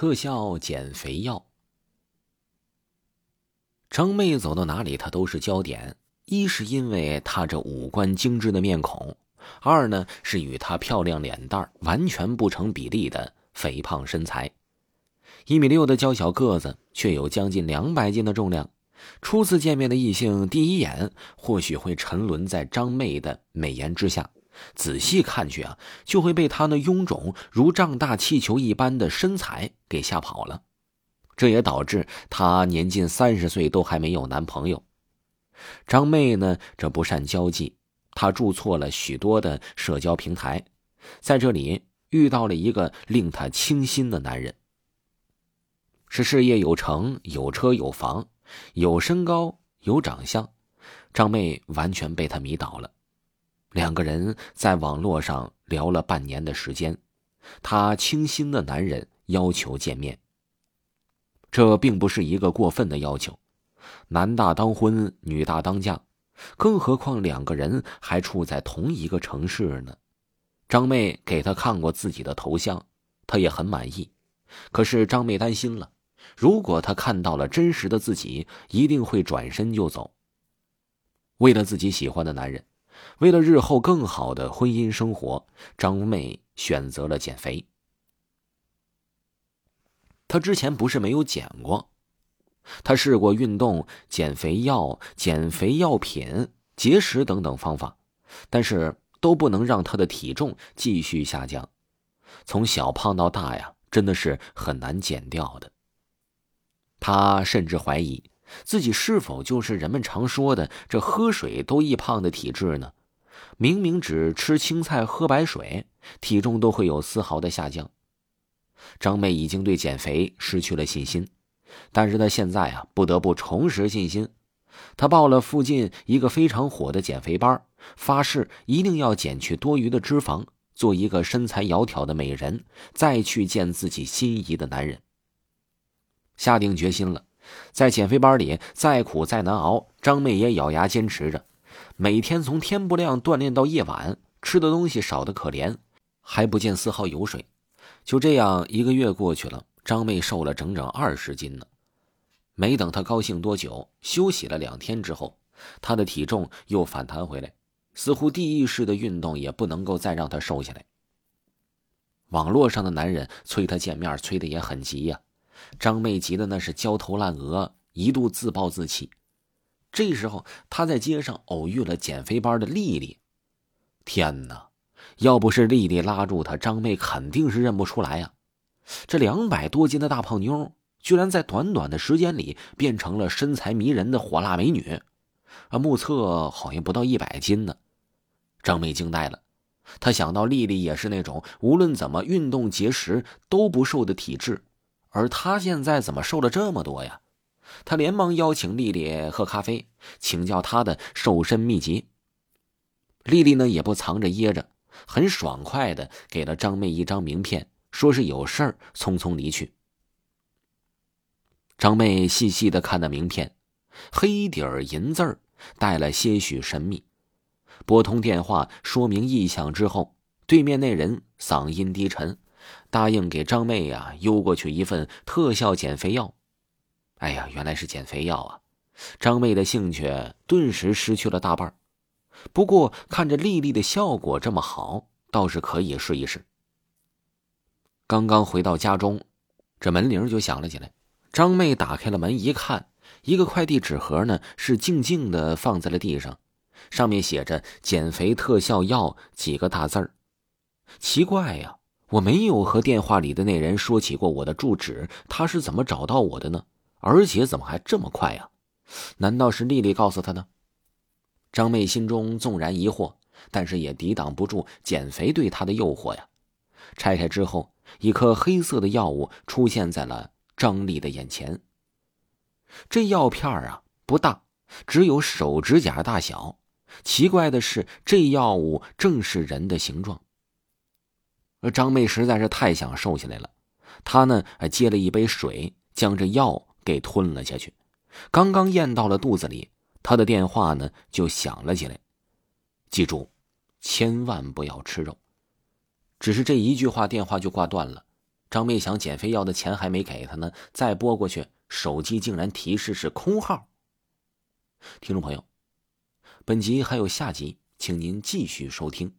特效减肥药。张妹走到哪里，她都是焦点。一是因为她这五官精致的面孔，二呢是与她漂亮脸蛋完全不成比例的肥胖身材。一米六的娇小个子，却有将近两百斤的重量。初次见面的异性，第一眼或许会沉沦在张妹的美颜之下。仔细看去啊，就会被她那臃肿如胀大气球一般的身材给吓跑了。这也导致她年近三十岁都还没有男朋友。张妹呢，这不善交际，她注册了许多的社交平台，在这里遇到了一个令她倾心的男人，是事业有成、有车有房、有身高有长相，张妹完全被他迷倒了。两个人在网络上聊了半年的时间，她倾心的男人要求见面。这并不是一个过分的要求，男大当婚，女大当嫁，更何况两个人还处在同一个城市呢。张妹给他看过自己的头像，他也很满意。可是张妹担心了，如果他看到了真实的自己，一定会转身就走。为了自己喜欢的男人。为了日后更好的婚姻生活，张妹选择了减肥。她之前不是没有减过，她试过运动、减肥药、减肥药品、节食等等方法，但是都不能让她的体重继续下降。从小胖到大呀，真的是很难减掉的。她甚至怀疑。自己是否就是人们常说的这喝水都易胖的体质呢？明明只吃青菜、喝白水，体重都会有丝毫的下降。张妹已经对减肥失去了信心，但是她现在啊，不得不重拾信心。她报了附近一个非常火的减肥班，发誓一定要减去多余的脂肪，做一个身材窈窕的美人，再去见自己心仪的男人。下定决心了。在减肥班里，再苦再难熬，张妹也咬牙坚持着，每天从天不亮锻炼到夜晚，吃的东西少得可怜，还不见丝毫油水。就这样，一个月过去了，张妹瘦了整整二十斤呢。没等她高兴多久，休息了两天之后，她的体重又反弹回来，似乎地狱式的运动也不能够再让她瘦下来。网络上的男人催她见面，催得也很急呀。张妹急的那是焦头烂额，一度自暴自弃。这时候，她在街上偶遇了减肥班的丽丽。天哪！要不是丽丽拉住她，张妹肯定是认不出来呀。这两百多斤的大胖妞，居然在短短的时间里变成了身材迷人的火辣美女，啊，目测好像不到一百斤呢。张妹惊呆了，她想到丽丽也是那种无论怎么运动节食都不瘦的体质。而他现在怎么瘦了这么多呀？他连忙邀请丽丽喝咖啡，请教她的瘦身秘籍。丽丽呢也不藏着掖着，很爽快的给了张妹一张名片，说是有事儿，匆匆离去。张妹细细的看那名片，黑底儿银字儿，带了些许神秘。拨通电话说明意向之后，对面那人嗓音低沉。答应给张妹呀邮过去一份特效减肥药。哎呀，原来是减肥药啊！张妹的兴趣顿时失去了大半。不过看着丽丽的效果这么好，倒是可以试一试。刚刚回到家中，这门铃就响了起来。张妹打开了门，一看，一个快递纸盒呢是静静的放在了地上，上面写着“减肥特效药”几个大字儿。奇怪呀！我没有和电话里的那人说起过我的住址，他是怎么找到我的呢？而且怎么还这么快呀？难道是丽丽告诉他的？张妹心中纵然疑惑，但是也抵挡不住减肥对她的诱惑呀。拆开之后，一颗黑色的药物出现在了张丽的眼前。这药片啊不大，只有手指甲大小。奇怪的是，这药物正是人的形状。而张妹实在是太想瘦下来了，她呢还接了一杯水，将这药给吞了下去。刚刚咽到了肚子里，她的电话呢就响了起来。记住，千万不要吃肉。只是这一句话，电话就挂断了。张妹想减肥药的钱还没给他呢，再拨过去，手机竟然提示是空号。听众朋友，本集还有下集，请您继续收听。